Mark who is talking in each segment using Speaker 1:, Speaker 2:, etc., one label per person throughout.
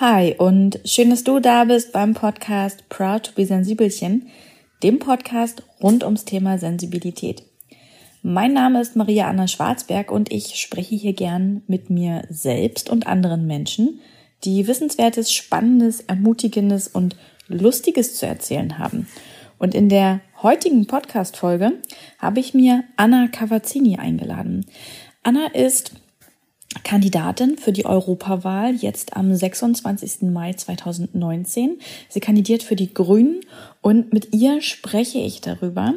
Speaker 1: Hi und schön, dass du da bist beim Podcast Proud to be Sensibelchen, dem Podcast rund ums Thema Sensibilität. Mein Name ist Maria Anna Schwarzberg und ich spreche hier gern mit mir selbst und anderen Menschen, die Wissenswertes, Spannendes, Ermutigendes und Lustiges zu erzählen haben. Und in der heutigen Podcast-Folge habe ich mir Anna Cavazzini eingeladen. Anna ist Kandidatin für die Europawahl jetzt am 26. Mai 2019. Sie kandidiert für die Grünen und mit ihr spreche ich darüber,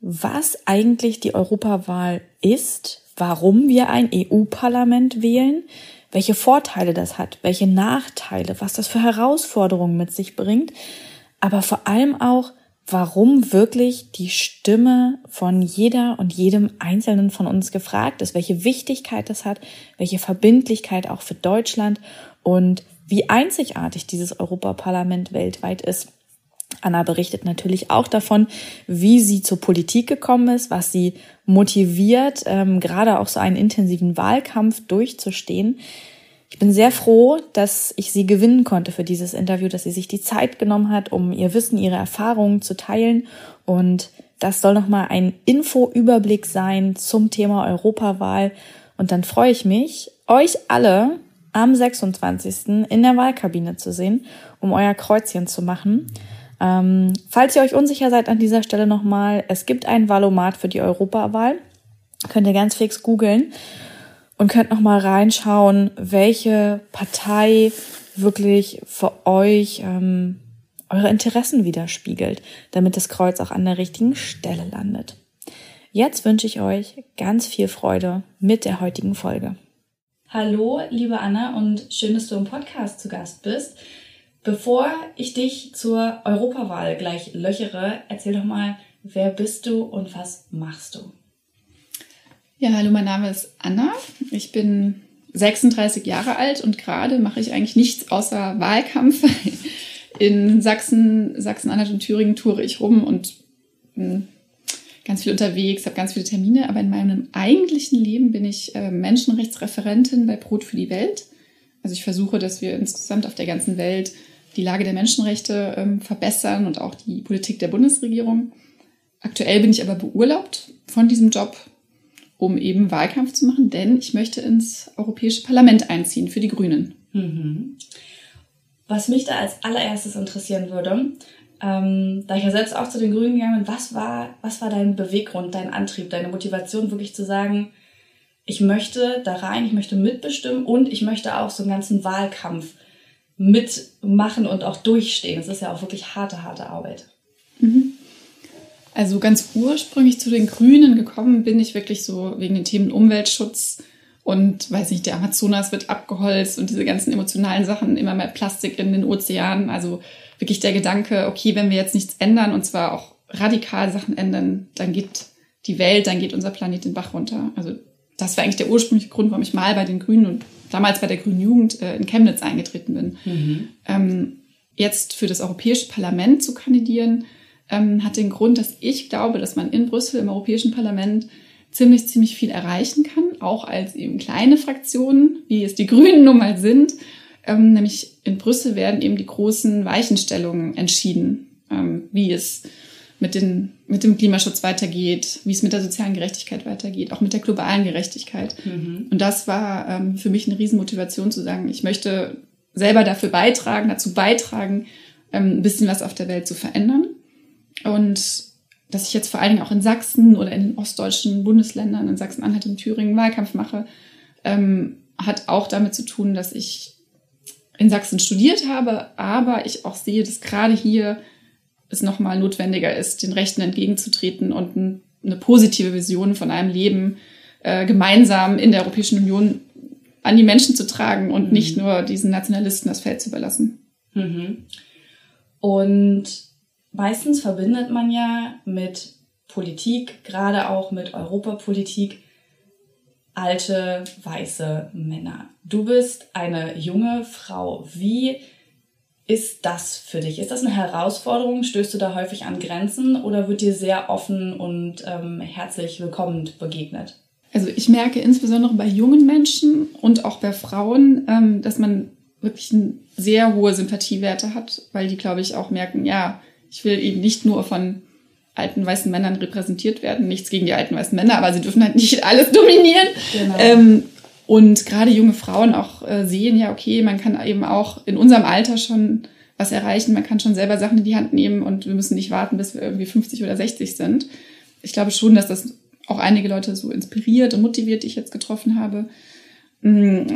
Speaker 1: was eigentlich die Europawahl ist, warum wir ein EU-Parlament wählen, welche Vorteile das hat, welche Nachteile, was das für Herausforderungen mit sich bringt, aber vor allem auch, warum wirklich die Stimme von jeder und jedem Einzelnen von uns gefragt ist, welche Wichtigkeit das hat, welche Verbindlichkeit auch für Deutschland und wie einzigartig dieses Europaparlament weltweit ist. Anna berichtet natürlich auch davon, wie sie zur Politik gekommen ist, was sie motiviert, ähm, gerade auch so einen intensiven Wahlkampf durchzustehen. Ich bin sehr froh, dass ich sie gewinnen konnte für dieses Interview, dass sie sich die Zeit genommen hat, um ihr Wissen, ihre Erfahrungen zu teilen. Und das soll nochmal ein Info-Überblick sein zum Thema Europawahl. Und dann freue ich mich, euch alle am 26. in der Wahlkabine zu sehen, um euer Kreuzchen zu machen. Ähm, falls ihr euch unsicher seid an dieser Stelle nochmal, es gibt ein Valomat für die Europawahl. Könnt ihr ganz fix googeln und könnt noch mal reinschauen, welche Partei wirklich für euch ähm, eure Interessen widerspiegelt, damit das Kreuz auch an der richtigen Stelle landet. Jetzt wünsche ich euch ganz viel Freude mit der heutigen Folge. Hallo, liebe Anna, und schön, dass du im Podcast zu Gast bist. Bevor ich dich zur Europawahl gleich löchere, erzähl doch mal, wer bist du und was machst du?
Speaker 2: Ja, hallo, mein Name ist Anna. Ich bin 36 Jahre alt und gerade mache ich eigentlich nichts außer Wahlkampf. In Sachsen, Sachsen-Anhalt und Thüringen toure ich rum und bin ganz viel unterwegs, habe ganz viele Termine, aber in meinem eigentlichen Leben bin ich äh, Menschenrechtsreferentin bei Brot für die Welt. Also ich versuche, dass wir insgesamt auf der ganzen Welt die Lage der Menschenrechte ähm, verbessern und auch die Politik der Bundesregierung. Aktuell bin ich aber beurlaubt von diesem Job um eben Wahlkampf zu machen, denn ich möchte ins Europäische Parlament einziehen für die Grünen.
Speaker 1: Mhm. Was mich da als allererstes interessieren würde, ähm, da ich ja selbst auch zu den Grünen gegangen bin, was war, was war dein Beweggrund, dein Antrieb, deine Motivation, wirklich zu sagen, ich möchte da rein, ich möchte mitbestimmen und ich möchte auch so einen ganzen Wahlkampf mitmachen und auch durchstehen. Das ist ja auch wirklich harte, harte Arbeit.
Speaker 2: Mhm. Also ganz ursprünglich zu den Grünen gekommen bin ich wirklich so wegen den Themen Umweltschutz und weiß nicht, der Amazonas wird abgeholzt und diese ganzen emotionalen Sachen, immer mehr Plastik in den Ozeanen. Also wirklich der Gedanke, okay, wenn wir jetzt nichts ändern und zwar auch radikal Sachen ändern, dann geht die Welt, dann geht unser Planet den Bach runter. Also das war eigentlich der ursprüngliche Grund, warum ich mal bei den Grünen und damals bei der Grünen Jugend äh, in Chemnitz eingetreten bin. Mhm. Ähm, jetzt für das Europäische Parlament zu kandidieren, ähm, hat den Grund, dass ich glaube, dass man in Brüssel im Europäischen Parlament ziemlich, ziemlich viel erreichen kann, auch als eben kleine Fraktionen, wie es die Grünen nun mal sind. Ähm, nämlich in Brüssel werden eben die großen Weichenstellungen entschieden, ähm, wie es mit, den, mit dem Klimaschutz weitergeht, wie es mit der sozialen Gerechtigkeit weitergeht, auch mit der globalen Gerechtigkeit. Mhm. Und das war ähm, für mich eine Riesenmotivation zu sagen, ich möchte selber dafür beitragen, dazu beitragen, ähm, ein bisschen was auf der Welt zu verändern. Und dass ich jetzt vor allen Dingen auch in Sachsen oder in den ostdeutschen Bundesländern, in Sachsen-Anhalt und Thüringen Wahlkampf mache, ähm, hat auch damit zu tun, dass ich in Sachsen studiert habe, aber ich auch sehe, dass gerade hier es nochmal notwendiger ist, den Rechten entgegenzutreten und ein, eine positive Vision von einem Leben äh, gemeinsam in der Europäischen Union an die Menschen zu tragen und mhm. nicht nur diesen Nationalisten das Feld zu überlassen.
Speaker 1: Mhm. Und meistens verbindet man ja mit Politik, gerade auch mit Europapolitik, alte weiße Männer. Du bist eine junge Frau. Wie ist das für dich? Ist das eine Herausforderung? Stößt du da häufig an Grenzen oder wird dir sehr offen und ähm, herzlich willkommen begegnet?
Speaker 2: Also ich merke insbesondere bei jungen Menschen und auch bei Frauen, ähm, dass man wirklich sehr hohe Sympathiewerte hat, weil die, glaube ich, auch merken, ja, ich will eben nicht nur von alten weißen Männern repräsentiert werden. Nichts gegen die alten weißen Männer, aber sie dürfen halt nicht alles dominieren. Genau. Ähm, und gerade junge Frauen auch äh, sehen, ja, okay, man kann eben auch in unserem Alter schon was erreichen, man kann schon selber Sachen in die Hand nehmen und wir müssen nicht warten, bis wir irgendwie 50 oder 60 sind. Ich glaube schon, dass das auch einige Leute so inspiriert und motiviert, die ich jetzt getroffen habe. Mm,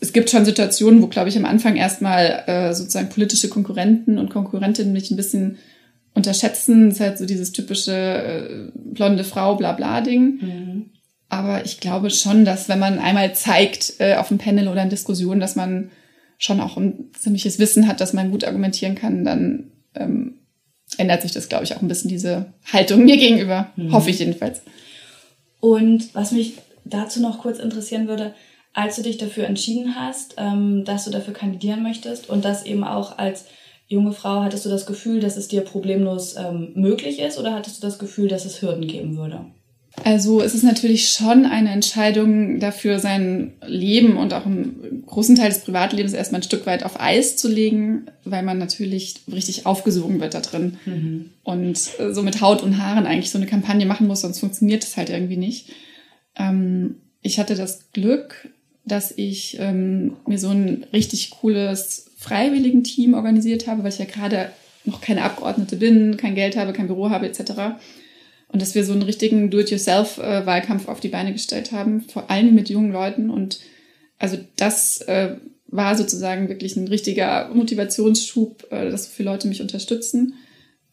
Speaker 2: es gibt schon Situationen, wo, glaube ich, am Anfang erstmal äh, sozusagen politische Konkurrenten und Konkurrentinnen mich ein bisschen unterschätzen. Ist halt so dieses typische äh, blonde Frau, bla bla Ding. Mhm. Aber ich glaube schon, dass wenn man einmal zeigt äh, auf einem Panel oder in Diskussionen, dass man schon auch ein ziemliches Wissen hat, dass man gut argumentieren kann, dann ähm, ändert sich das, glaube ich, auch ein bisschen diese Haltung mir gegenüber. Mhm. Hoffe ich jedenfalls.
Speaker 1: Und was mich dazu noch kurz interessieren würde, als du dich dafür entschieden hast, ähm, dass du dafür kandidieren möchtest und das eben auch als junge Frau, hattest du das Gefühl, dass es dir problemlos ähm, möglich ist oder hattest du das Gefühl, dass es Hürden geben würde?
Speaker 2: Also es ist natürlich schon eine Entscheidung dafür, sein Leben und auch einen großen Teil des Privatlebens erstmal ein Stück weit auf Eis zu legen, weil man natürlich richtig aufgesogen wird da drin mhm. und so mit Haut und Haaren eigentlich so eine Kampagne machen muss, sonst funktioniert es halt irgendwie nicht. Ähm, ich hatte das Glück, dass ich ähm, mir so ein richtig cooles Freiwilligen-Team organisiert habe, weil ich ja gerade noch keine Abgeordnete bin, kein Geld habe, kein Büro habe etc. Und dass wir so einen richtigen Do-it-yourself-Wahlkampf auf die Beine gestellt haben, vor allem mit jungen Leuten. Und also das äh, war sozusagen wirklich ein richtiger Motivationsschub, äh, dass so viele Leute mich unterstützen.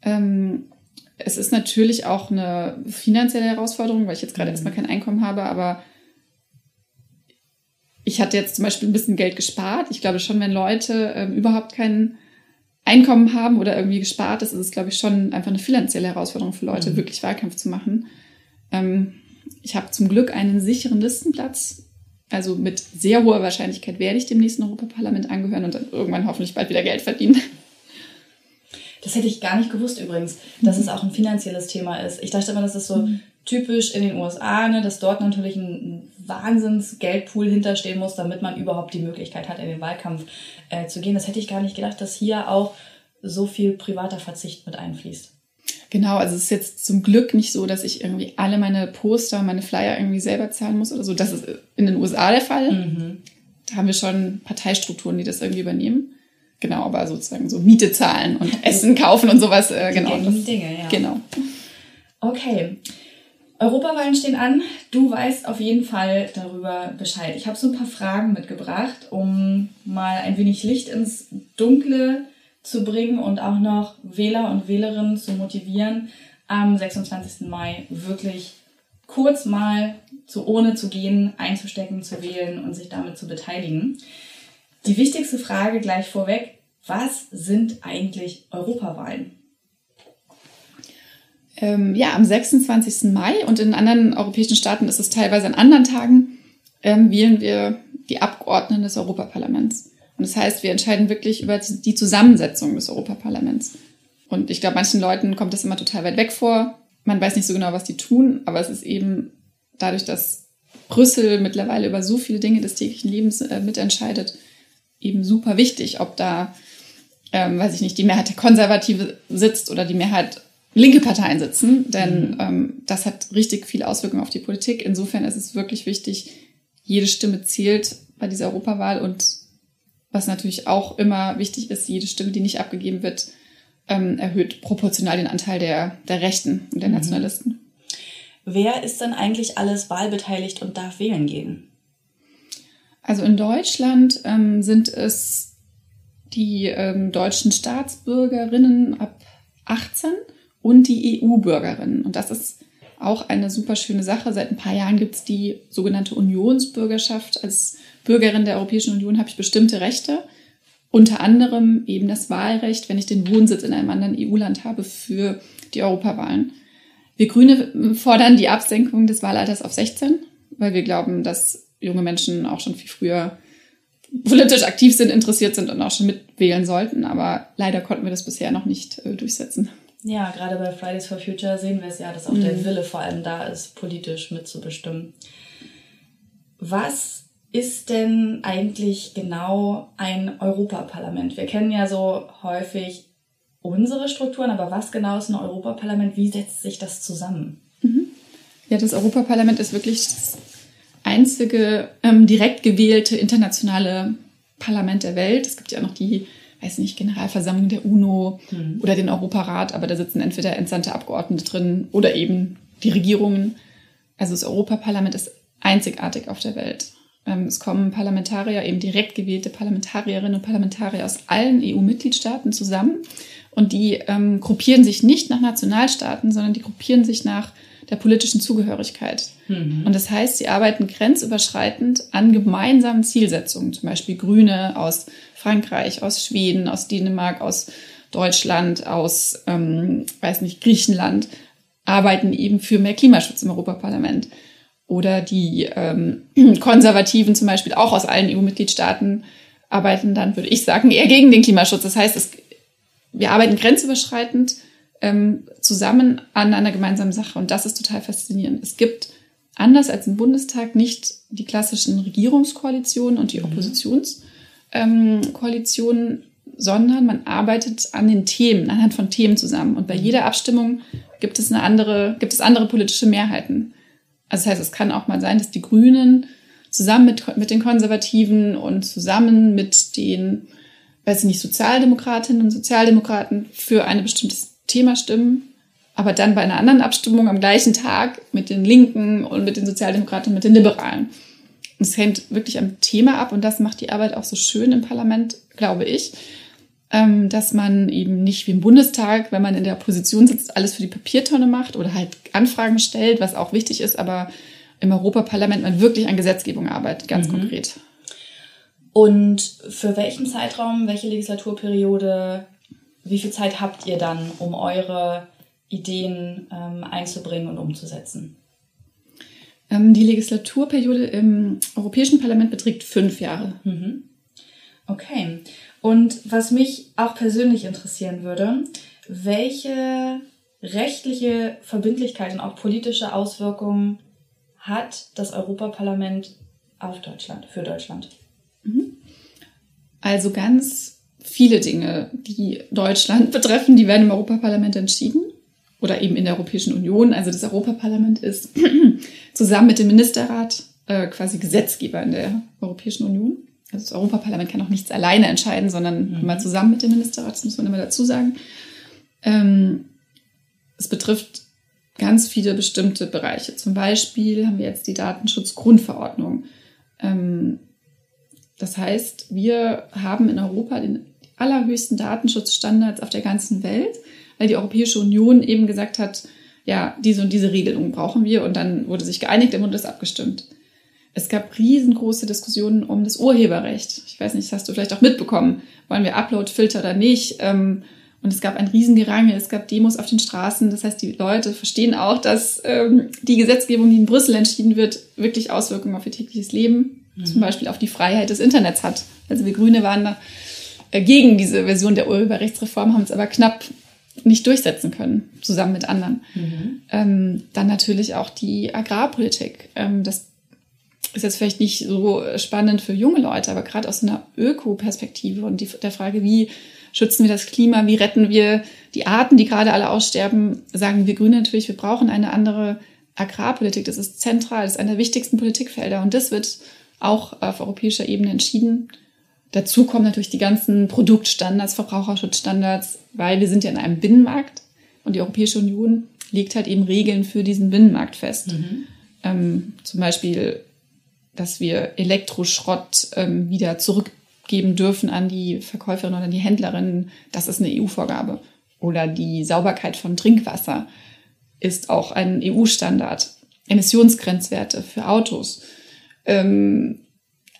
Speaker 2: Ähm, es ist natürlich auch eine finanzielle Herausforderung, weil ich jetzt gerade mhm. erstmal kein Einkommen habe, aber ich hatte jetzt zum Beispiel ein bisschen Geld gespart. Ich glaube schon, wenn Leute ähm, überhaupt kein Einkommen haben oder irgendwie gespart ist, ist es, glaube ich, schon einfach eine finanzielle Herausforderung für Leute, mhm. wirklich Wahlkampf zu machen. Ähm, ich habe zum Glück einen sicheren Listenplatz. Also mit sehr hoher Wahrscheinlichkeit werde ich dem nächsten Europaparlament angehören und dann irgendwann hoffentlich bald wieder Geld verdienen.
Speaker 1: Das hätte ich gar nicht gewusst übrigens, dass mhm. es auch ein finanzielles Thema ist. Ich dachte immer, das ist so mhm. typisch in den USA, ne, dass dort natürlich ein, ein Wahnsinns-Geldpool hinterstehen muss, damit man überhaupt die Möglichkeit hat, in den Wahlkampf äh, zu gehen. Das hätte ich gar nicht gedacht, dass hier auch so viel privater Verzicht mit einfließt.
Speaker 2: Genau, also es ist jetzt zum Glück nicht so, dass ich irgendwie alle meine Poster, meine Flyer irgendwie selber zahlen muss oder so. Das ist in den USA der Fall. Mhm. Da haben wir schon Parteistrukturen, die das irgendwie übernehmen. Genau, aber sozusagen so Miete zahlen und Essen kaufen und sowas. Äh, genau.
Speaker 1: Die Dinge, ja.
Speaker 2: Genau.
Speaker 1: Okay. Europawahlen stehen an. Du weißt auf jeden Fall darüber Bescheid. Ich habe so ein paar Fragen mitgebracht, um mal ein wenig Licht ins Dunkle zu bringen und auch noch Wähler und Wählerinnen zu motivieren, am 26. Mai wirklich kurz mal zu ohne zu gehen, einzustecken, zu wählen und sich damit zu beteiligen. Die wichtigste Frage gleich vorweg, was sind eigentlich Europawahlen?
Speaker 2: Ähm, ja, am 26. Mai und in anderen europäischen Staaten ist es teilweise an anderen Tagen, ähm, wählen wir die Abgeordneten des Europaparlaments. Und das heißt, wir entscheiden wirklich über die Zusammensetzung des Europaparlaments. Und ich glaube, manchen Leuten kommt das immer total weit weg vor. Man weiß nicht so genau, was die tun, aber es ist eben dadurch, dass Brüssel mittlerweile über so viele Dinge des täglichen Lebens äh, mitentscheidet, eben super wichtig, ob da, ähm, weiß ich nicht, die Mehrheit der Konservative sitzt oder die Mehrheit linke Parteien sitzen, denn mhm. ähm, das hat richtig viele Auswirkungen auf die Politik. Insofern ist es wirklich wichtig, jede Stimme zählt bei dieser Europawahl und was natürlich auch immer wichtig ist, jede Stimme, die nicht abgegeben wird, ähm, erhöht proportional den Anteil der, der Rechten und der mhm. Nationalisten.
Speaker 1: Wer ist denn eigentlich alles wahlbeteiligt und darf wählen gehen?
Speaker 2: Also in Deutschland ähm, sind es die ähm, deutschen Staatsbürgerinnen ab 18 und die EU-Bürgerinnen. Und das ist auch eine super schöne Sache. Seit ein paar Jahren gibt es die sogenannte Unionsbürgerschaft. Als Bürgerin der Europäischen Union habe ich bestimmte Rechte, unter anderem eben das Wahlrecht, wenn ich den Wohnsitz in einem anderen EU-Land habe für die Europawahlen. Wir Grüne fordern die Absenkung des Wahlalters auf 16, weil wir glauben, dass junge Menschen auch schon viel früher politisch aktiv sind, interessiert sind und auch schon mitwählen sollten. Aber leider konnten wir das bisher noch nicht äh, durchsetzen.
Speaker 1: Ja, gerade bei Fridays for Future sehen wir es ja, dass auch mhm. der Wille vor allem da ist, politisch mitzubestimmen. Was ist denn eigentlich genau ein Europaparlament? Wir kennen ja so häufig unsere Strukturen, aber was genau ist ein Europaparlament? Wie setzt sich das zusammen?
Speaker 2: Mhm. Ja, das Europaparlament ist wirklich das einzige ähm, direkt gewählte internationale Parlament der Welt. Es gibt ja auch noch die, weiß nicht, Generalversammlung der UNO mhm. oder den Europarat, aber da sitzen entweder entsandte Abgeordnete drin oder eben die Regierungen. Also das Europaparlament ist einzigartig auf der Welt. Ähm, es kommen Parlamentarier, eben direkt gewählte Parlamentarierinnen und Parlamentarier aus allen EU-Mitgliedstaaten zusammen. Und die ähm, gruppieren sich nicht nach Nationalstaaten, sondern die gruppieren sich nach der politischen Zugehörigkeit. Mhm. Und das heißt, sie arbeiten grenzüberschreitend an gemeinsamen Zielsetzungen, zum Beispiel Grüne aus Frankreich, aus Schweden, aus Dänemark, aus Deutschland, aus, ähm, weiß nicht, Griechenland, arbeiten eben für mehr Klimaschutz im Europaparlament. Oder die ähm, Konservativen zum Beispiel auch aus allen EU-Mitgliedstaaten arbeiten dann, würde ich sagen, eher gegen den Klimaschutz. Das heißt, es, wir arbeiten grenzüberschreitend ähm, zusammen an einer gemeinsamen Sache. Und das ist total faszinierend. Es gibt anders als im Bundestag nicht die klassischen Regierungskoalitionen und die mhm. Oppositionskoalitionen, ähm, sondern man arbeitet an den Themen, anhand von Themen zusammen. Und bei mhm. jeder Abstimmung gibt es eine andere, gibt es andere politische Mehrheiten. Also das heißt, es kann auch mal sein, dass die Grünen zusammen mit, mit den Konservativen und zusammen mit den, weiß ich nicht, Sozialdemokratinnen und Sozialdemokraten für ein bestimmtes Thema stimmen, aber dann bei einer anderen Abstimmung am gleichen Tag mit den Linken und mit den Sozialdemokraten und mit den Liberalen. Und es hängt wirklich am Thema ab und das macht die Arbeit auch so schön im Parlament, glaube ich, ähm, dass man eben nicht wie im Bundestag, wenn man in der Opposition sitzt, alles für die Papiertonne macht oder halt Anfragen stellt, was auch wichtig ist, aber im Europaparlament man wirklich an Gesetzgebung arbeitet, ganz mhm. konkret.
Speaker 1: Und für welchen Zeitraum, welche Legislaturperiode wie viel Zeit habt ihr dann, um eure Ideen ähm, einzubringen und umzusetzen?
Speaker 2: Ähm, die Legislaturperiode im Europäischen Parlament beträgt fünf Jahre.
Speaker 1: Mhm. Okay. Und was mich auch persönlich interessieren würde, welche rechtliche Verbindlichkeit und auch politische Auswirkungen hat das Europaparlament auf Deutschland, für Deutschland?
Speaker 2: Mhm. Also ganz viele Dinge, die Deutschland betreffen, die werden im Europaparlament entschieden oder eben in der Europäischen Union. Also das Europaparlament ist zusammen mit dem Ministerrat äh, quasi Gesetzgeber in der Europäischen Union. Also das Europaparlament kann auch nichts alleine entscheiden, sondern mhm. immer zusammen mit dem Ministerrat, das muss man immer dazu sagen. Ähm, es betrifft ganz viele bestimmte Bereiche. Zum Beispiel haben wir jetzt die Datenschutzgrundverordnung. Ähm, das heißt, wir haben in Europa den allerhöchsten Datenschutzstandards auf der ganzen Welt, weil die Europäische Union eben gesagt hat, ja, diese und diese Regelungen brauchen wir und dann wurde sich geeinigt im Bund abgestimmt. Es gab riesengroße Diskussionen um das Urheberrecht. Ich weiß nicht, das hast du vielleicht auch mitbekommen. Wollen wir Upload-Filter oder nicht? Ähm, und es gab ein Riesengerangel, es gab Demos auf den Straßen. Das heißt, die Leute verstehen auch, dass ähm, die Gesetzgebung, die in Brüssel entschieden wird, wirklich Auswirkungen auf ihr tägliches Leben, mhm. zum Beispiel auf die Freiheit des Internets hat. Also wir Grüne waren da gegen diese Version der Urheberrechtsreform, haben es aber knapp nicht durchsetzen können, zusammen mit anderen. Mhm. Ähm, dann natürlich auch die Agrarpolitik. Ähm, das ist jetzt vielleicht nicht so spannend für junge Leute, aber gerade aus einer Öko-Perspektive und die, der Frage, wie schützen wir das Klima, wie retten wir die Arten, die gerade alle aussterben, sagen wir Grüne natürlich, wir brauchen eine andere Agrarpolitik. Das ist zentral, das ist einer der wichtigsten Politikfelder und das wird auch auf europäischer Ebene entschieden. Dazu kommen natürlich die ganzen Produktstandards, Verbraucherschutzstandards, weil wir sind ja in einem Binnenmarkt und die Europäische Union legt halt eben Regeln für diesen Binnenmarkt fest. Mhm. Ähm, zum Beispiel, dass wir Elektroschrott ähm, wieder zurückgeben dürfen an die Verkäuferin oder die Händlerin. Das ist eine EU-Vorgabe. Oder die Sauberkeit von Trinkwasser ist auch ein EU-Standard. Emissionsgrenzwerte für Autos. Ähm,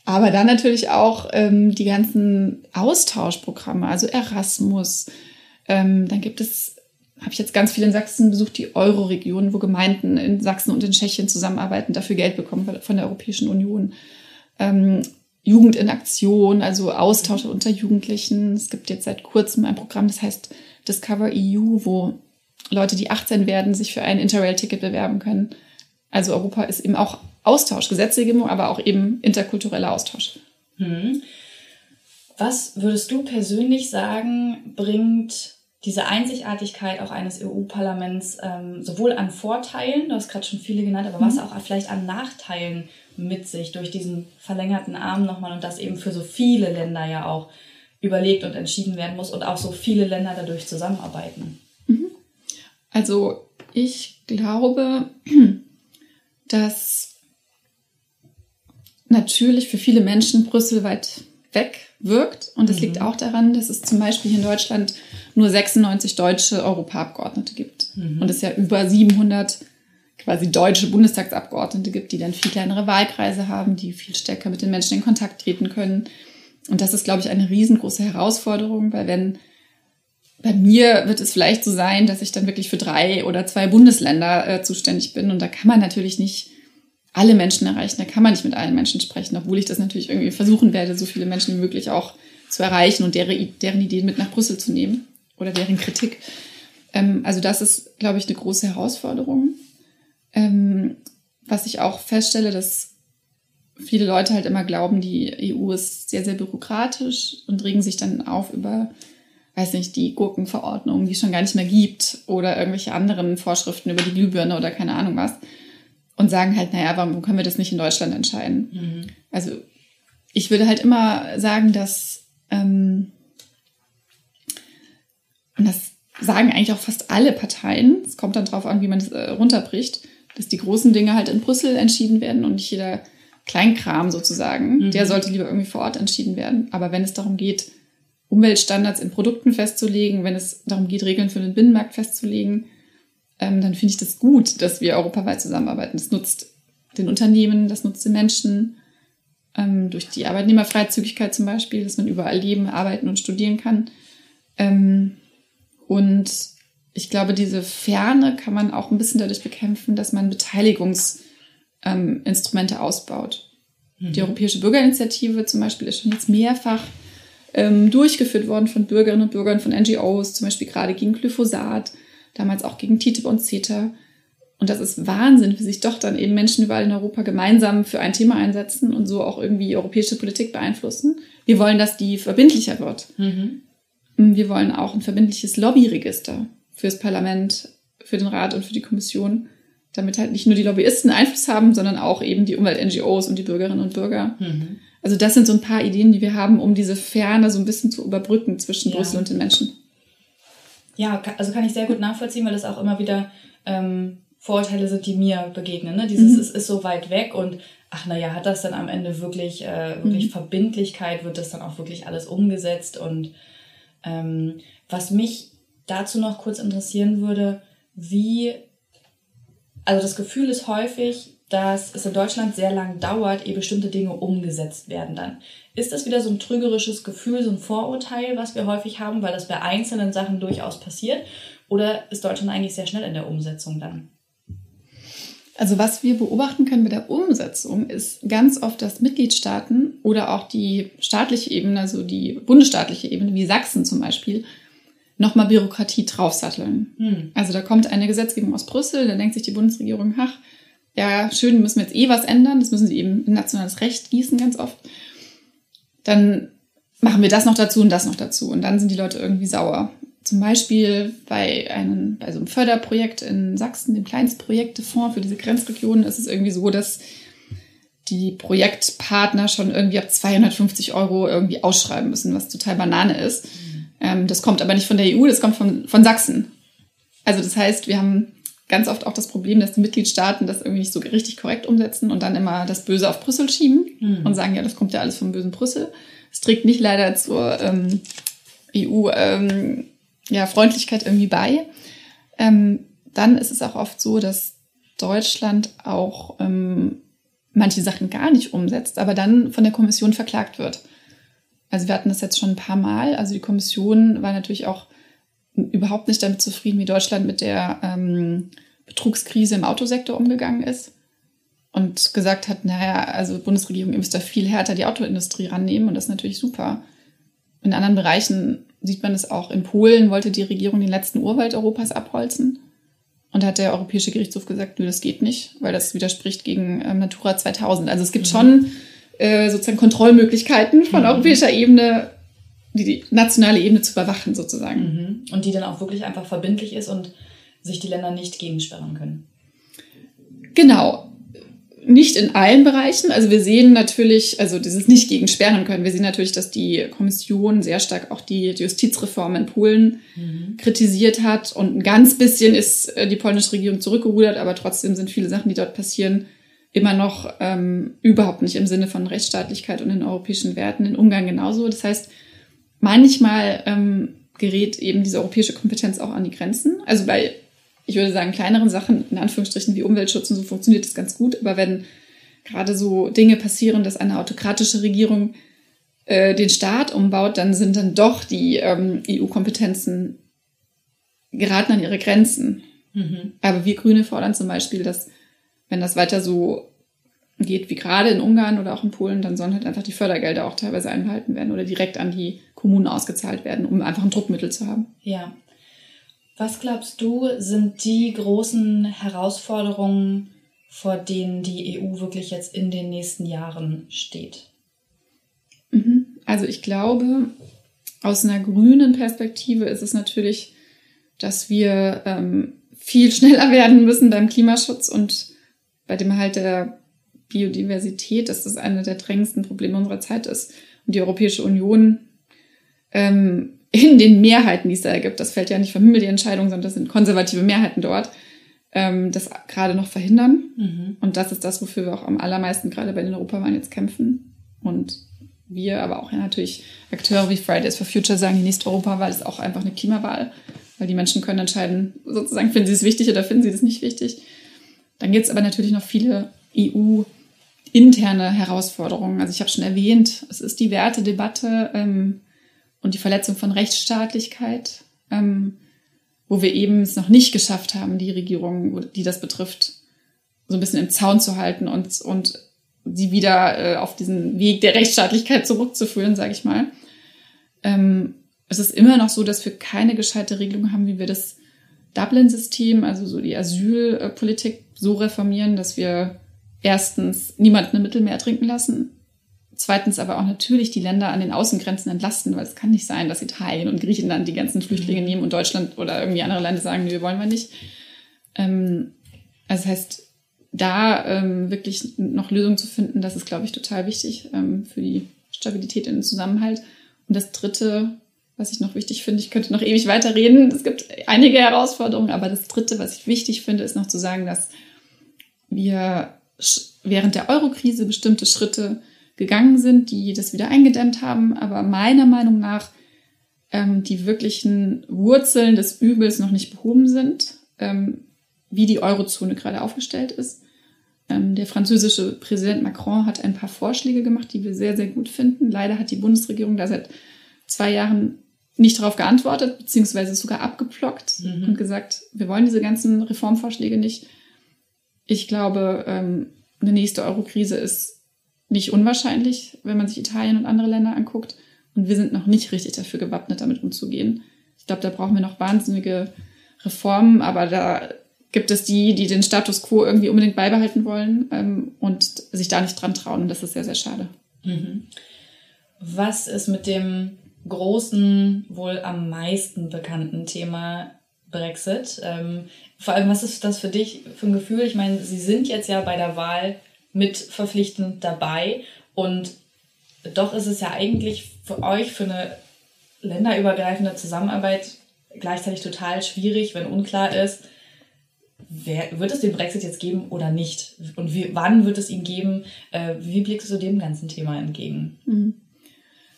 Speaker 2: aber dann natürlich auch ähm, die ganzen Austauschprogramme, also Erasmus. Ähm, dann gibt es, habe ich jetzt ganz viel in Sachsen besucht, die Euro-Region, wo Gemeinden in Sachsen und in Tschechien zusammenarbeiten, dafür Geld bekommen von der Europäischen Union. Ähm, Jugend in Aktion, also Austausch unter Jugendlichen. Es gibt jetzt seit kurzem ein Programm, das heißt Discover EU, wo Leute, die 18 werden, sich für ein Interrail-Ticket bewerben können. Also Europa ist eben auch Austausch, Gesetzgebung, aber auch eben interkultureller Austausch.
Speaker 1: Hm. Was würdest du persönlich sagen, bringt diese Einzigartigkeit auch eines EU-Parlaments ähm, sowohl an Vorteilen, du hast gerade schon viele genannt, aber mhm. was auch vielleicht an Nachteilen mit sich durch diesen verlängerten Arm nochmal und das eben für so viele Länder ja auch überlegt und entschieden werden muss und auch so viele Länder dadurch zusammenarbeiten.
Speaker 2: Mhm. Also ich glaube, dass natürlich für viele Menschen Brüssel weit weg wirkt. Und das mhm. liegt auch daran, dass es zum Beispiel hier in Deutschland nur 96 deutsche Europaabgeordnete gibt. Mhm. Und es ja über 700 quasi deutsche Bundestagsabgeordnete gibt, die dann viel kleinere Wahlkreise haben, die viel stärker mit den Menschen in Kontakt treten können. Und das ist, glaube ich, eine riesengroße Herausforderung, weil wenn bei mir wird es vielleicht so sein, dass ich dann wirklich für drei oder zwei Bundesländer äh, zuständig bin. Und da kann man natürlich nicht alle Menschen erreichen. Da kann man nicht mit allen Menschen sprechen, obwohl ich das natürlich irgendwie versuchen werde, so viele Menschen wie möglich auch zu erreichen und deren, deren Ideen mit nach Brüssel zu nehmen oder deren Kritik. Ähm, also das ist, glaube ich, eine große Herausforderung. Ähm, was ich auch feststelle, dass viele Leute halt immer glauben, die EU ist sehr, sehr bürokratisch und regen sich dann auf über, weiß nicht, die Gurkenverordnung, die es schon gar nicht mehr gibt oder irgendwelche anderen Vorschriften über die Glühbirne oder keine Ahnung was und sagen halt, naja, warum können wir das nicht in Deutschland entscheiden? Mhm. Also ich würde halt immer sagen, dass ähm, und das sagen eigentlich auch fast alle Parteien, es kommt dann drauf an, wie man das äh, runterbricht, dass die großen Dinge halt in Brüssel entschieden werden und nicht jeder Kleinkram sozusagen, mhm. der sollte lieber irgendwie vor Ort entschieden werden. Aber wenn es darum geht, Umweltstandards in Produkten festzulegen, wenn es darum geht, Regeln für den Binnenmarkt festzulegen, ähm, dann finde ich das gut, dass wir europaweit zusammenarbeiten. Das nutzt den Unternehmen, das nutzt den Menschen ähm, durch die Arbeitnehmerfreizügigkeit zum Beispiel, dass man überall leben, arbeiten und studieren kann. Ähm, und ich glaube, diese Ferne kann man auch ein bisschen dadurch bekämpfen, dass man Beteiligungsinstrumente ähm, ausbaut. Mhm. Die Europäische Bürgerinitiative zum Beispiel ist schon jetzt mehrfach ähm, durchgeführt worden von Bürgerinnen und Bürgern, von NGOs, zum Beispiel gerade gegen Glyphosat damals auch gegen TTIP und CETA. Und das ist Wahnsinn, wie sich doch dann eben Menschen überall in Europa gemeinsam für ein Thema einsetzen und so auch irgendwie europäische Politik beeinflussen. Wir wollen, dass die verbindlicher wird. Mhm. Wir wollen auch ein verbindliches Lobbyregister fürs Parlament, für den Rat und für die Kommission, damit halt nicht nur die Lobbyisten Einfluss haben, sondern auch eben die Umwelt-NGOs und die Bürgerinnen und Bürger. Mhm. Also das sind so ein paar Ideen, die wir haben, um diese Ferne so ein bisschen zu überbrücken zwischen ja. Brüssel und den Menschen.
Speaker 1: Ja, also kann ich sehr gut nachvollziehen, weil das auch immer wieder ähm, Vorurteile sind, die mir begegnen. Ne? Dieses, mhm. es ist so weit weg und ach naja, hat das dann am Ende wirklich, äh, wirklich mhm. Verbindlichkeit, wird das dann auch wirklich alles umgesetzt? Und ähm, was mich dazu noch kurz interessieren würde, wie, also das Gefühl ist häufig, dass es in Deutschland sehr lang dauert, ehe bestimmte Dinge umgesetzt werden dann. Ist das wieder so ein trügerisches Gefühl, so ein Vorurteil, was wir häufig haben, weil das bei einzelnen Sachen durchaus passiert? Oder ist Deutschland eigentlich sehr schnell in der Umsetzung dann?
Speaker 2: Also was wir beobachten können bei der Umsetzung ist ganz oft, dass Mitgliedstaaten oder auch die staatliche Ebene, also die bundesstaatliche Ebene wie Sachsen zum Beispiel, nochmal Bürokratie draufsatteln. Hm. Also da kommt eine Gesetzgebung aus Brüssel, da denkt sich die Bundesregierung, ach, ja, schön, müssen wir jetzt eh was ändern, das müssen sie eben in nationales Recht gießen ganz oft. Dann machen wir das noch dazu und das noch dazu. Und dann sind die Leute irgendwie sauer. Zum Beispiel bei, einem, bei so einem Förderprojekt in Sachsen, dem Kleinstprojektefonds für diese Grenzregionen, ist es irgendwie so, dass die Projektpartner schon irgendwie ab 250 Euro irgendwie ausschreiben müssen, was total Banane ist. Mhm. Ähm, das kommt aber nicht von der EU, das kommt von, von Sachsen. Also das heißt, wir haben ganz oft auch das Problem, dass die Mitgliedstaaten das irgendwie nicht so richtig korrekt umsetzen und dann immer das Böse auf Brüssel schieben mhm. und sagen, ja, das kommt ja alles vom bösen Brüssel. Es trägt nicht leider zur ähm, EU-Freundlichkeit ähm, ja, irgendwie bei. Ähm, dann ist es auch oft so, dass Deutschland auch ähm, manche Sachen gar nicht umsetzt, aber dann von der Kommission verklagt wird. Also wir hatten das jetzt schon ein paar Mal. Also die Kommission war natürlich auch überhaupt nicht damit zufrieden, wie Deutschland mit der ähm, Betrugskrise im Autosektor umgegangen ist und gesagt hat, naja, also Bundesregierung, ihr müsst da viel härter die Autoindustrie rannehmen und das ist natürlich super. In anderen Bereichen sieht man es auch. In Polen wollte die Regierung den letzten Urwald Europas abholzen. Und da hat der Europäische Gerichtshof gesagt, nö, das geht nicht, weil das widerspricht gegen ähm, Natura 2000. Also es gibt mhm. schon äh, sozusagen Kontrollmöglichkeiten von mhm. europäischer Ebene, die, nationale Ebene zu überwachen sozusagen.
Speaker 1: Mhm. Und die dann auch wirklich einfach verbindlich ist und sich die Länder nicht gegensperren können.
Speaker 2: Genau nicht in allen Bereichen. Also wir sehen natürlich, also dieses nicht gegen sperren können. Wir sehen natürlich, dass die Kommission sehr stark auch die Justizreform in Polen mhm. kritisiert hat und ein ganz bisschen ist äh, die polnische Regierung zurückgerudert, aber trotzdem sind viele Sachen, die dort passieren, immer noch ähm, überhaupt nicht im Sinne von Rechtsstaatlichkeit und den europäischen Werten. In Ungarn genauso. Das heißt, manchmal ähm, gerät eben diese europäische Kompetenz auch an die Grenzen. Also bei ich würde sagen, kleineren Sachen, in Anführungsstrichen wie Umweltschutz und so funktioniert das ganz gut. Aber wenn gerade so Dinge passieren, dass eine autokratische Regierung äh, den Staat umbaut, dann sind dann doch die ähm, EU-Kompetenzen geraten an ihre Grenzen. Mhm. Aber wir Grüne fordern zum Beispiel, dass wenn das weiter so geht wie gerade in Ungarn oder auch in Polen, dann sollen halt einfach die Fördergelder auch teilweise einbehalten werden oder direkt an die Kommunen ausgezahlt werden, um einfach ein Druckmittel zu haben.
Speaker 1: Ja, was glaubst du, sind die großen Herausforderungen, vor denen die EU wirklich jetzt in den nächsten Jahren steht?
Speaker 2: Mhm. Also ich glaube, aus einer grünen Perspektive ist es natürlich, dass wir ähm, viel schneller werden müssen beim Klimaschutz und bei dem Erhalt der Biodiversität, dass das eine der drängendsten Probleme unserer Zeit ist. Und die Europäische Union ähm, in den Mehrheiten, die es da ergibt, das fällt ja nicht vom Himmel die Entscheidung, sondern das sind konservative Mehrheiten dort, ähm, das gerade noch verhindern. Mhm. Und das ist das, wofür wir auch am allermeisten gerade bei den Europawahlen jetzt kämpfen. Und wir, aber auch ja, natürlich Akteure wie Fridays for Future sagen, die nächste Europawahl ist auch einfach eine Klimawahl, weil die Menschen können entscheiden, sozusagen, finden sie es wichtig oder finden sie das nicht wichtig. Dann gibt es aber natürlich noch viele EU-interne Herausforderungen. Also ich habe schon erwähnt, es ist die Wertedebatte. Ähm, und die Verletzung von Rechtsstaatlichkeit, ähm, wo wir eben es noch nicht geschafft haben, die Regierung, die das betrifft, so ein bisschen im Zaun zu halten und, und sie wieder äh, auf diesen Weg der Rechtsstaatlichkeit zurückzuführen, sage ich mal. Ähm, es ist immer noch so, dass wir keine gescheite Regelung haben, wie wir das Dublin-System, also so die Asylpolitik so reformieren, dass wir erstens niemanden im Mittelmeer trinken lassen, Zweitens aber auch natürlich die Länder an den Außengrenzen entlasten, weil es kann nicht sein, dass Italien und Griechenland die ganzen Flüchtlinge nehmen und Deutschland oder irgendwie andere Länder sagen, nee, wir wollen wir nicht. Ähm, also das heißt, da ähm, wirklich noch Lösungen zu finden, das ist, glaube ich, total wichtig ähm, für die Stabilität und den Zusammenhalt. Und das Dritte, was ich noch wichtig finde, ich könnte noch ewig weiterreden, es gibt einige Herausforderungen, aber das Dritte, was ich wichtig finde, ist noch zu sagen, dass wir während der Eurokrise bestimmte Schritte gegangen sind, die das wieder eingedämmt haben. Aber meiner Meinung nach ähm, die wirklichen Wurzeln des Übels noch nicht behoben sind, ähm, wie die Eurozone gerade aufgestellt ist. Ähm, der französische Präsident Macron hat ein paar Vorschläge gemacht, die wir sehr, sehr gut finden. Leider hat die Bundesregierung da seit zwei Jahren nicht darauf geantwortet, beziehungsweise sogar abgeblockt mhm. und gesagt, wir wollen diese ganzen Reformvorschläge nicht. Ich glaube, ähm, eine nächste Eurokrise ist nicht unwahrscheinlich, wenn man sich Italien und andere Länder anguckt. Und wir sind noch nicht richtig dafür gewappnet, damit umzugehen. Ich glaube, da brauchen wir noch wahnsinnige Reformen, aber da gibt es die, die den Status quo irgendwie unbedingt beibehalten wollen ähm, und sich da nicht dran trauen. Und das ist sehr, sehr schade. Mhm.
Speaker 1: Was ist mit dem großen, wohl am meisten bekannten Thema Brexit? Ähm, vor allem, was ist das für dich für ein Gefühl? Ich meine, Sie sind jetzt ja bei der Wahl mit verpflichtend dabei. Und doch ist es ja eigentlich für euch, für eine länderübergreifende Zusammenarbeit gleichzeitig total schwierig, wenn unklar ist, wer, wird es den Brexit jetzt geben oder nicht? Und wie, wann wird es ihn geben? Äh, wie blickst du dem ganzen Thema entgegen?
Speaker 2: Mhm.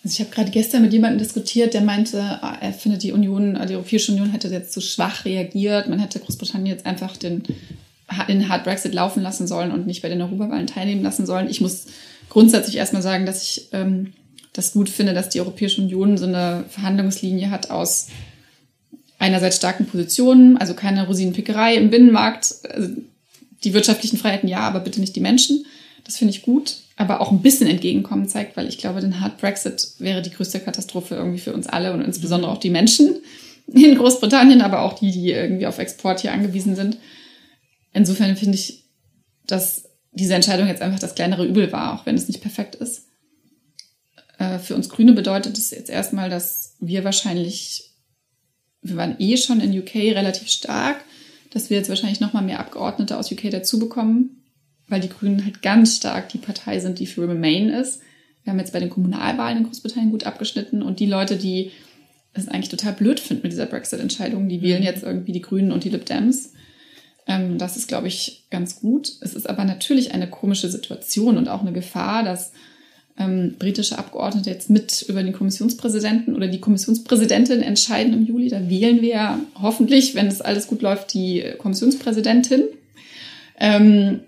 Speaker 2: Also ich habe gerade gestern mit jemandem diskutiert, der meinte, ah, er findet die Union, die Europäische Union hätte jetzt zu schwach reagiert. Man hätte Großbritannien jetzt einfach den in Hard Brexit laufen lassen sollen und nicht bei den Europawahlen teilnehmen lassen sollen. Ich muss grundsätzlich erstmal sagen, dass ich ähm, das gut finde, dass die Europäische Union so eine Verhandlungslinie hat aus einerseits starken Positionen, also keine Rosinenpickerei im Binnenmarkt, also die wirtschaftlichen Freiheiten ja, aber bitte nicht die Menschen. Das finde ich gut, aber auch ein bisschen Entgegenkommen zeigt, weil ich glaube, den Hard Brexit wäre die größte Katastrophe irgendwie für uns alle und insbesondere auch die Menschen in Großbritannien, aber auch die, die irgendwie auf Export hier angewiesen sind. Insofern finde ich, dass diese Entscheidung jetzt einfach das kleinere Übel war, auch wenn es nicht perfekt ist. Äh, für uns Grüne bedeutet es jetzt erstmal, dass wir wahrscheinlich, wir waren eh schon in UK relativ stark, dass wir jetzt wahrscheinlich nochmal mehr Abgeordnete aus UK dazu bekommen, weil die Grünen halt ganz stark die Partei sind, die für Remain ist. Wir haben jetzt bei den Kommunalwahlen in Großbritannien gut abgeschnitten und die Leute, die es eigentlich total blöd finden mit dieser Brexit-Entscheidung, die wählen jetzt irgendwie die Grünen und die Lib Dems. Ähm, das ist, glaube ich, ganz gut. Es ist aber natürlich eine komische Situation und auch eine Gefahr, dass ähm, britische Abgeordnete jetzt mit über den Kommissionspräsidenten oder die Kommissionspräsidentin entscheiden im Juli. Da wählen wir hoffentlich, wenn es alles gut läuft, die Kommissionspräsidentin. Ähm,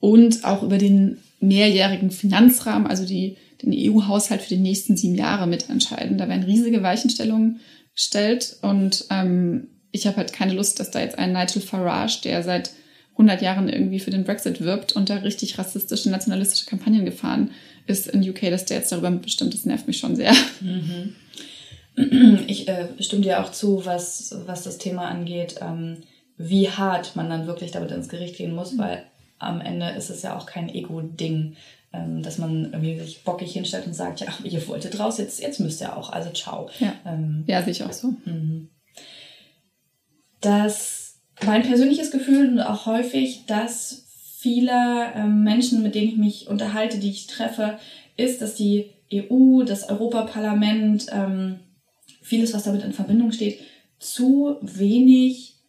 Speaker 2: und auch über den mehrjährigen Finanzrahmen, also die, den EU-Haushalt für die nächsten sieben Jahre mitentscheiden. Da werden riesige Weichenstellungen gestellt und ähm, ich habe halt keine Lust, dass da jetzt ein Nigel Farage, der seit 100 Jahren irgendwie für den Brexit wirbt und da richtig rassistische, nationalistische Kampagnen gefahren ist in UK, dass der jetzt darüber bestimmt, das nervt mich schon sehr.
Speaker 1: Mhm. Ich äh, stimme dir auch zu, was, was das Thema angeht, ähm, wie hart man dann wirklich damit ins Gericht gehen muss, mhm. weil am Ende ist es ja auch kein Ego-Ding, ähm, dass man irgendwie sich bockig hinstellt und sagt, ja, ihr wolltet raus, jetzt, jetzt müsst ihr auch, also ciao.
Speaker 2: Ja, ähm, ja sehe ich auch so. Mhm.
Speaker 1: Das mein persönliches Gefühl und auch häufig, dass viele ähm, Menschen, mit denen ich mich unterhalte, die ich treffe, ist, dass die EU, das Europaparlament, ähm, vieles, was damit in Verbindung steht, zu wenig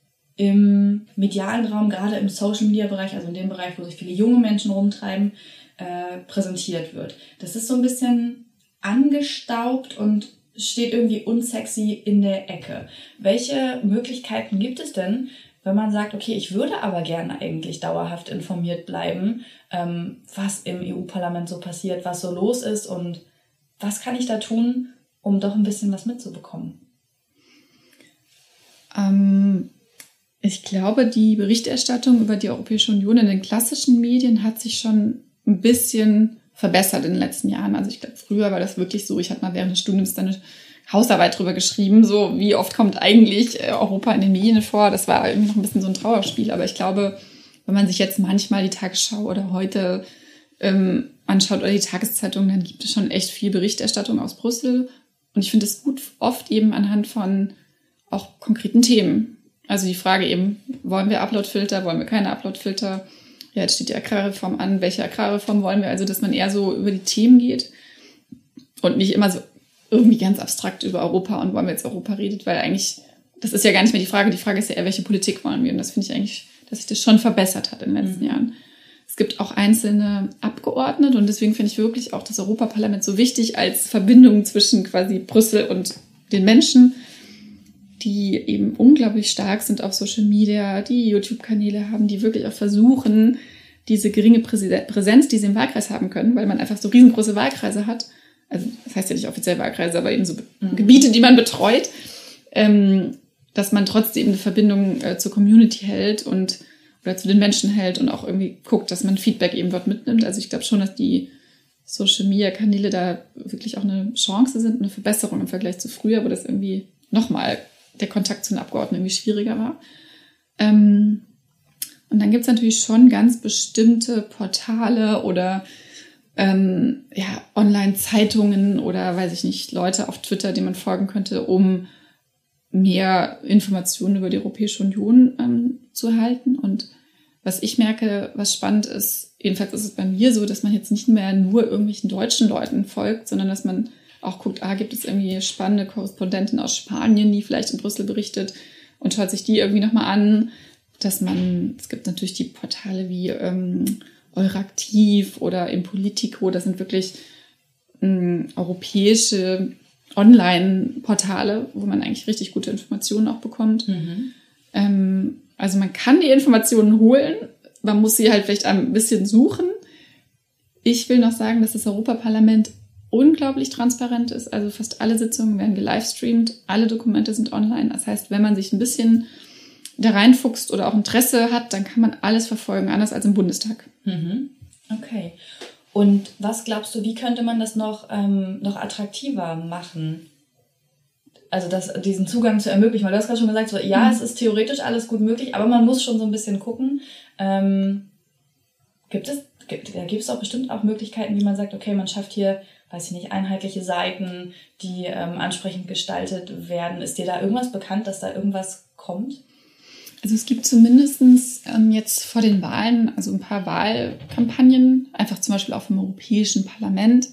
Speaker 1: im medialen Raum, gerade im Social-Media-Bereich, also in dem Bereich, wo sich viele junge Menschen rumtreiben, äh, präsentiert wird. Das ist so ein bisschen angestaubt und steht irgendwie unsexy in der Ecke. Welche Möglichkeiten gibt es denn, wenn man sagt, okay, ich würde aber gerne eigentlich dauerhaft informiert bleiben, ähm, was im EU-Parlament so passiert, was so los ist und was kann ich da tun, um doch ein bisschen was mitzubekommen?
Speaker 2: Ähm, ich glaube, die Berichterstattung über die Europäische Union in den klassischen Medien hat sich schon ein bisschen verbessert in den letzten Jahren. Also ich glaube, früher war das wirklich so, ich hatte mal während des Studiums dann eine Hausarbeit drüber geschrieben, so wie oft kommt eigentlich äh, Europa in den Medien vor. Das war irgendwie noch ein bisschen so ein Trauerspiel. Aber ich glaube, wenn man sich jetzt manchmal die Tagesschau oder heute ähm, anschaut oder die Tageszeitung, dann gibt es schon echt viel Berichterstattung aus Brüssel. Und ich finde es gut, oft eben anhand von auch konkreten Themen. Also die Frage eben, wollen wir Uploadfilter, wollen wir keine Uploadfilter? Ja, jetzt steht die Agrarreform an. Welche Agrarreform wollen wir? Also, dass man eher so über die Themen geht und nicht immer so irgendwie ganz abstrakt über Europa und wollen wir jetzt Europa redet, weil eigentlich, das ist ja gar nicht mehr die Frage. Die Frage ist ja eher, welche Politik wollen wir? Und das finde ich eigentlich, dass sich das schon verbessert hat in den letzten mhm. Jahren. Es gibt auch einzelne Abgeordnete und deswegen finde ich wirklich auch das Europaparlament so wichtig als Verbindung zwischen quasi Brüssel und den Menschen, die eben unglaublich stark sind auf Social Media, die YouTube-Kanäle haben, die wirklich auch versuchen, diese geringe Präsenz, die sie im Wahlkreis haben können, weil man einfach so riesengroße Wahlkreise hat, also das heißt ja nicht offiziell Wahlkreise, aber eben so mhm. Gebiete, die man betreut, ähm, dass man trotzdem eine Verbindung äh, zur Community hält und oder zu den Menschen hält und auch irgendwie guckt, dass man Feedback eben dort mitnimmt. Also ich glaube schon, dass die Social Media Kanäle da wirklich auch eine Chance sind, eine Verbesserung im Vergleich zu früher, wo das irgendwie nochmal der Kontakt zu den Abgeordneten irgendwie schwieriger war. Ähm, und dann gibt es natürlich schon ganz bestimmte Portale oder ähm, ja, Online-Zeitungen oder weiß ich nicht, Leute auf Twitter, denen man folgen könnte, um mehr Informationen über die Europäische Union ähm, zu erhalten. Und was ich merke, was spannend ist, jedenfalls ist es bei mir so, dass man jetzt nicht mehr nur irgendwelchen deutschen Leuten folgt, sondern dass man auch guckt, ah, gibt es irgendwie spannende Korrespondenten aus Spanien, die vielleicht in Brüssel berichtet und schaut sich die irgendwie nochmal an, dass man, es gibt natürlich die Portale wie ähm, Euraktiv oder im Politico. Das sind wirklich ähm, europäische Online-Portale, wo man eigentlich richtig gute Informationen auch bekommt. Mhm. Ähm, also man kann die Informationen holen, man muss sie halt vielleicht ein bisschen suchen. Ich will noch sagen, dass das Europaparlament unglaublich transparent ist. Also fast alle Sitzungen werden gelivestreamt, alle Dokumente sind online. Das heißt, wenn man sich ein bisschen da reinfuchst oder auch Interesse hat, dann kann man alles verfolgen, anders als im Bundestag.
Speaker 1: Mhm. Okay. Und was glaubst du, wie könnte man das noch, ähm, noch attraktiver machen? also das, diesen Zugang zu ermöglichen, weil du hast gerade schon gesagt, so, ja, mhm. es ist theoretisch alles gut möglich, aber man muss schon so ein bisschen gucken. Ähm, gibt es, gibt, da gibt es auch bestimmt auch Möglichkeiten, wie man sagt, okay, man schafft hier, weiß ich nicht, einheitliche Seiten, die ähm, ansprechend gestaltet werden. Ist dir da irgendwas bekannt, dass da irgendwas kommt?
Speaker 2: Also es gibt zumindestens ähm, jetzt vor den Wahlen, also ein paar Wahlkampagnen, einfach zum Beispiel auch vom Europäischen Parlament,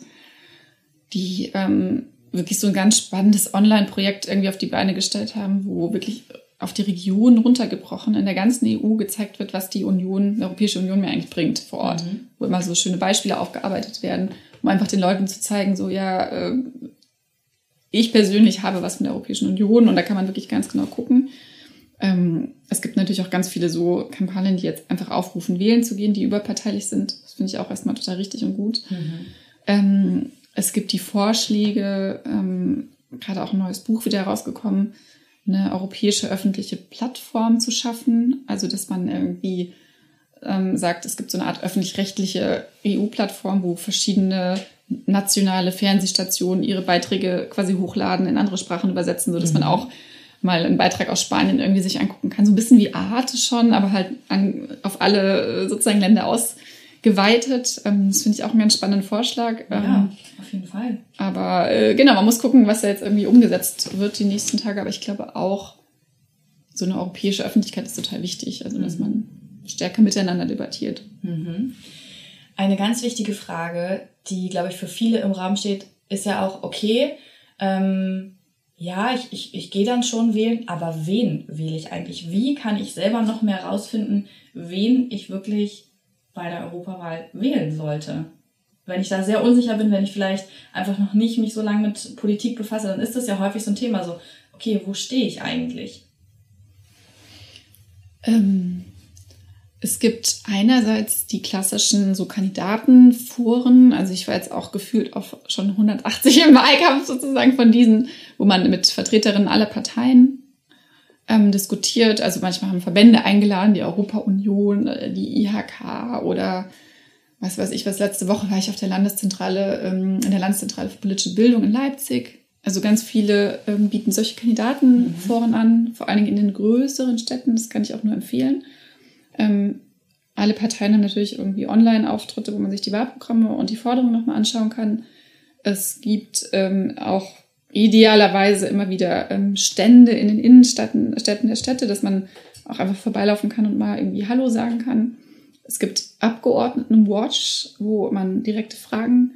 Speaker 2: die ähm, wirklich so ein ganz spannendes Online-Projekt irgendwie auf die Beine gestellt haben, wo wirklich auf die Region runtergebrochen in der ganzen EU gezeigt wird, was die Union, die Europäische Union mir eigentlich bringt vor Ort, mhm. wo immer so schöne Beispiele aufgearbeitet werden, um einfach den Leuten zu zeigen, so ja, äh, ich persönlich habe was mit der Europäischen Union und da kann man wirklich ganz genau gucken. Ähm, es gibt natürlich auch ganz viele so Kampagnen, die jetzt einfach aufrufen, wählen zu gehen, die überparteilich sind. Das finde ich auch erstmal total richtig und gut. Mhm. Ähm, es gibt die Vorschläge, ähm, gerade auch ein neues Buch wieder herausgekommen, eine europäische öffentliche Plattform zu schaffen. Also, dass man irgendwie ähm, sagt, es gibt so eine Art öffentlich-rechtliche EU-Plattform, wo verschiedene nationale Fernsehstationen ihre Beiträge quasi hochladen, in andere Sprachen übersetzen, sodass mhm. man auch mal einen Beitrag aus Spanien irgendwie sich angucken kann. So ein bisschen wie Arte schon, aber halt an, auf alle äh, sozusagen Länder aus geweitet. Ähm, das finde ich auch einen ganz spannenden Vorschlag.
Speaker 1: Ja, ähm, auf jeden Fall.
Speaker 2: Aber äh, genau, man muss gucken, was da jetzt irgendwie umgesetzt wird die nächsten Tage. Aber ich glaube auch, so eine europäische Öffentlichkeit ist total wichtig. Also, dass mhm. man stärker miteinander debattiert.
Speaker 1: Mhm. Eine ganz wichtige Frage, die, glaube ich, für viele im Raum steht, ist ja auch, okay, ähm, ja, ich, ich, ich gehe dann schon wählen, aber wen wähle ich eigentlich? Wie kann ich selber noch mehr herausfinden, wen ich wirklich bei der Europawahl wählen sollte. Wenn ich da sehr unsicher bin, wenn ich vielleicht einfach noch nicht mich so lange mit Politik befasse, dann ist das ja häufig so ein Thema so, okay, wo stehe ich eigentlich?
Speaker 2: Ähm, es gibt einerseits die klassischen so Kandidatenforen, also ich war jetzt auch gefühlt auf schon 180 im Wahlkampf sozusagen von diesen, wo man mit Vertreterinnen aller Parteien ähm, diskutiert. Also manchmal haben Verbände eingeladen, die Europa-Union, äh, die IHK oder was weiß ich was. Letzte Woche war ich auf der Landeszentrale, ähm, in der Landeszentrale für politische Bildung in Leipzig. Also ganz viele ähm, bieten solche Kandidatenforen mhm. an, vor allen Dingen in den größeren Städten. Das kann ich auch nur empfehlen. Ähm, alle Parteien haben natürlich irgendwie Online-Auftritte, wo man sich die Wahlprogramme und die Forderungen nochmal anschauen kann. Es gibt ähm, auch idealerweise immer wieder ähm, Stände in den Innenstädten Städten der Städte, dass man auch einfach vorbeilaufen kann und mal irgendwie Hallo sagen kann. Es gibt Abgeordneten-Watch, wo man direkte Fragen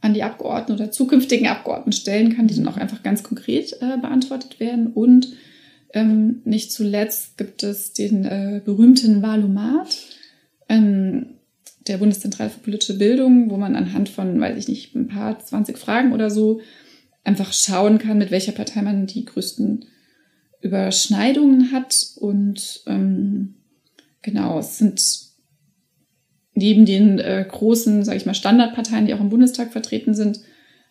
Speaker 2: an die Abgeordneten oder zukünftigen Abgeordneten stellen kann, die dann auch einfach ganz konkret äh, beantwortet werden. Und ähm, nicht zuletzt gibt es den äh, berühmten Wahlomat ähm, der Bundeszentrale für politische Bildung, wo man anhand von, weiß ich nicht, ein paar 20 Fragen oder so einfach schauen kann, mit welcher Partei man die größten Überschneidungen hat. Und ähm, genau, es sind neben den äh, großen, sage ich mal, Standardparteien, die auch im Bundestag vertreten sind,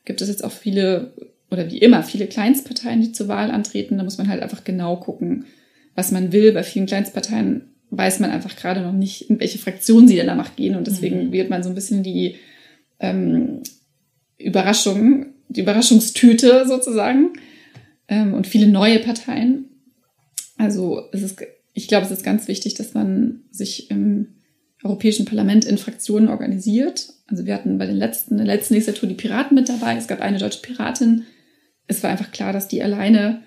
Speaker 2: gibt es jetzt auch viele oder wie immer viele Kleinstparteien, die zur Wahl antreten. Da muss man halt einfach genau gucken, was man will. Bei vielen Kleinstparteien weiß man einfach gerade noch nicht, in welche Fraktion sie denn danach gehen. Und deswegen mhm. wird man so ein bisschen die ähm, Überraschung die Überraschungstüte sozusagen ähm, und viele neue Parteien. Also es ist, ich glaube, es ist ganz wichtig, dass man sich im Europäischen Parlament in Fraktionen organisiert. Also wir hatten bei den letzten, in der letzten Legislatur die Piraten mit dabei. Es gab eine deutsche Piratin. Es war einfach klar, dass die alleine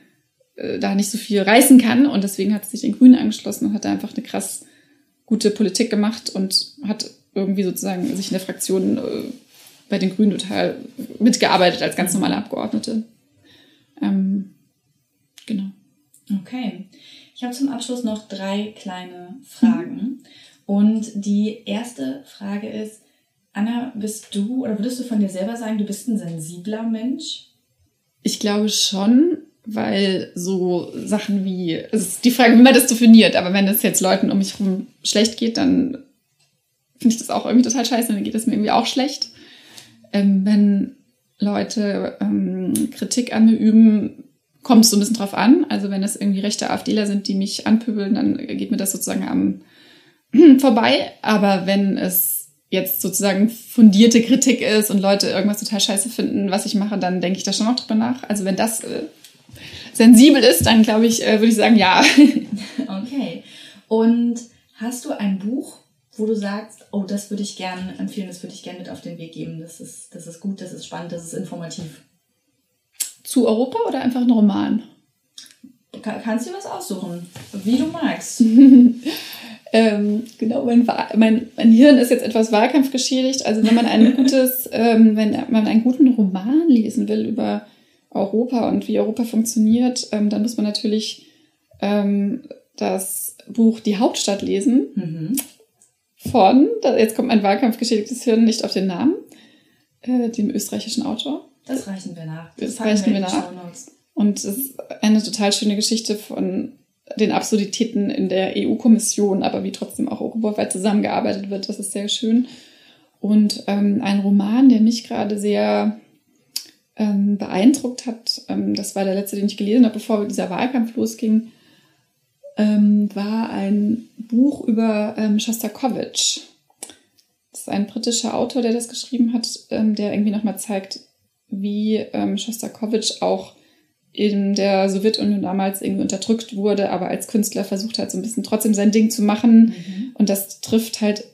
Speaker 2: äh, da nicht so viel reißen kann und deswegen hat sie sich den Grünen angeschlossen und hat da einfach eine krass gute Politik gemacht und hat irgendwie sozusagen sich in der Fraktion äh, bei den Grünen total mitgearbeitet als ganz normale Abgeordnete. Ähm, genau.
Speaker 1: Okay. Ich habe zum Abschluss noch drei kleine Fragen. Mhm. Und die erste Frage ist, Anna, bist du oder würdest du von dir selber sagen, du bist ein sensibler Mensch?
Speaker 2: Ich glaube schon, weil so Sachen wie, es ist die Frage, wie man das definiert, aber wenn es jetzt Leuten um mich herum schlecht geht, dann finde ich das auch irgendwie total scheiße, dann geht es mir irgendwie auch schlecht ähm, wenn Leute ähm, Kritik an mir üben, kommt es so ein bisschen drauf an. Also wenn es irgendwie rechte AfDler sind, die mich anpöbeln, dann geht mir das sozusagen am vorbei. Aber wenn es jetzt sozusagen fundierte Kritik ist und Leute irgendwas total scheiße finden, was ich mache, dann denke ich da schon noch drüber nach. Also wenn das äh, sensibel ist, dann glaube ich, äh, würde ich sagen, ja.
Speaker 1: okay. Und hast du ein Buch, wo du sagst, oh, das würde ich gerne empfehlen, das würde ich gerne mit auf den Weg geben, das ist, das ist gut, das ist spannend, das ist informativ?
Speaker 2: Zu Europa oder einfach ein Roman?
Speaker 1: Kann, kannst du was aussuchen, wie du magst.
Speaker 2: ähm, genau, mein, mein, mein Hirn ist jetzt etwas wahlkampfgeschädigt. Also wenn man ein gutes, ähm, wenn man einen guten Roman lesen will über Europa und wie Europa funktioniert, ähm, dann muss man natürlich ähm, das Buch Die Hauptstadt lesen. Mhm. Von, jetzt kommt mein wahlkampfgeschädigtes Hirn nicht auf den Namen, äh, dem österreichischen Autor.
Speaker 1: Das reichen wir nach.
Speaker 2: Das, das reichen wir, wir nach. Und es ist eine total schöne Geschichte von den Absurditäten in der EU-Kommission, aber wie trotzdem auch europaweit zusammengearbeitet wird. Das ist sehr schön. Und ähm, ein Roman, der mich gerade sehr ähm, beeindruckt hat, ähm, das war der letzte, den ich gelesen habe, bevor dieser Wahlkampf losging, ähm, war ein Buch über ähm, Shostakovich. Das ist ein britischer Autor, der das geschrieben hat, ähm, der irgendwie nochmal zeigt, wie ähm, Shostakovich auch in der Sowjetunion damals irgendwie unterdrückt wurde, aber als Künstler versucht hat, so ein bisschen trotzdem sein Ding zu machen. Mhm. Und das trifft halt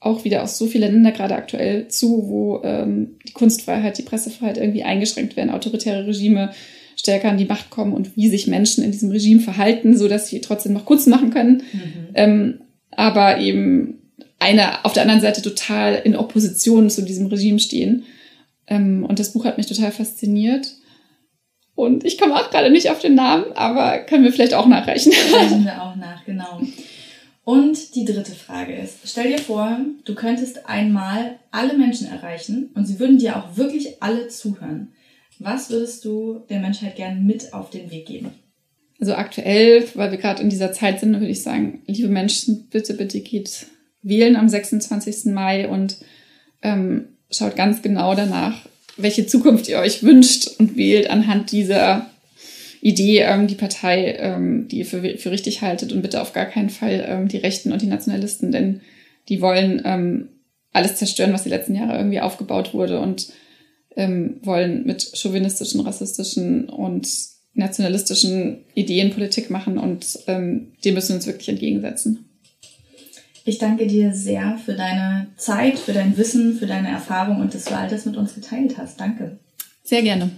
Speaker 2: auch wieder aus so vielen Ländern gerade aktuell zu, wo ähm, die Kunstfreiheit, die Pressefreiheit irgendwie eingeschränkt werden, autoritäre Regime stärker an die Macht kommen und wie sich Menschen in diesem Regime verhalten, so dass sie trotzdem noch Kunst machen können. Mhm. Ähm, aber eben eine auf der anderen Seite total in Opposition zu diesem Regime stehen. Ähm, und das Buch hat mich total fasziniert. Und ich komme auch gerade nicht auf den Namen, aber können wir vielleicht auch nachreichen.
Speaker 1: Reichen wir auch nach, genau. Und die dritte Frage ist, stell dir vor, du könntest einmal alle Menschen erreichen und sie würden dir auch wirklich alle zuhören. Was würdest du der Menschheit gern mit auf den Weg geben?
Speaker 2: Also aktuell, weil wir gerade in dieser Zeit sind, würde ich sagen, liebe Menschen, bitte, bitte geht wählen am 26. Mai und ähm, schaut ganz genau danach, welche Zukunft ihr euch wünscht und wählt anhand dieser Idee ähm, die Partei, ähm, die ihr für, für richtig haltet und bitte auf gar keinen Fall ähm, die Rechten und die Nationalisten, denn die wollen ähm, alles zerstören, was die letzten Jahre irgendwie aufgebaut wurde und ähm, wollen mit chauvinistischen, rassistischen und nationalistischen Ideen Politik machen und ähm, dem müssen wir uns wirklich entgegensetzen.
Speaker 1: Ich danke dir sehr für deine Zeit, für dein Wissen, für deine Erfahrung und dass du all das mit uns geteilt hast. Danke.
Speaker 2: Sehr gerne.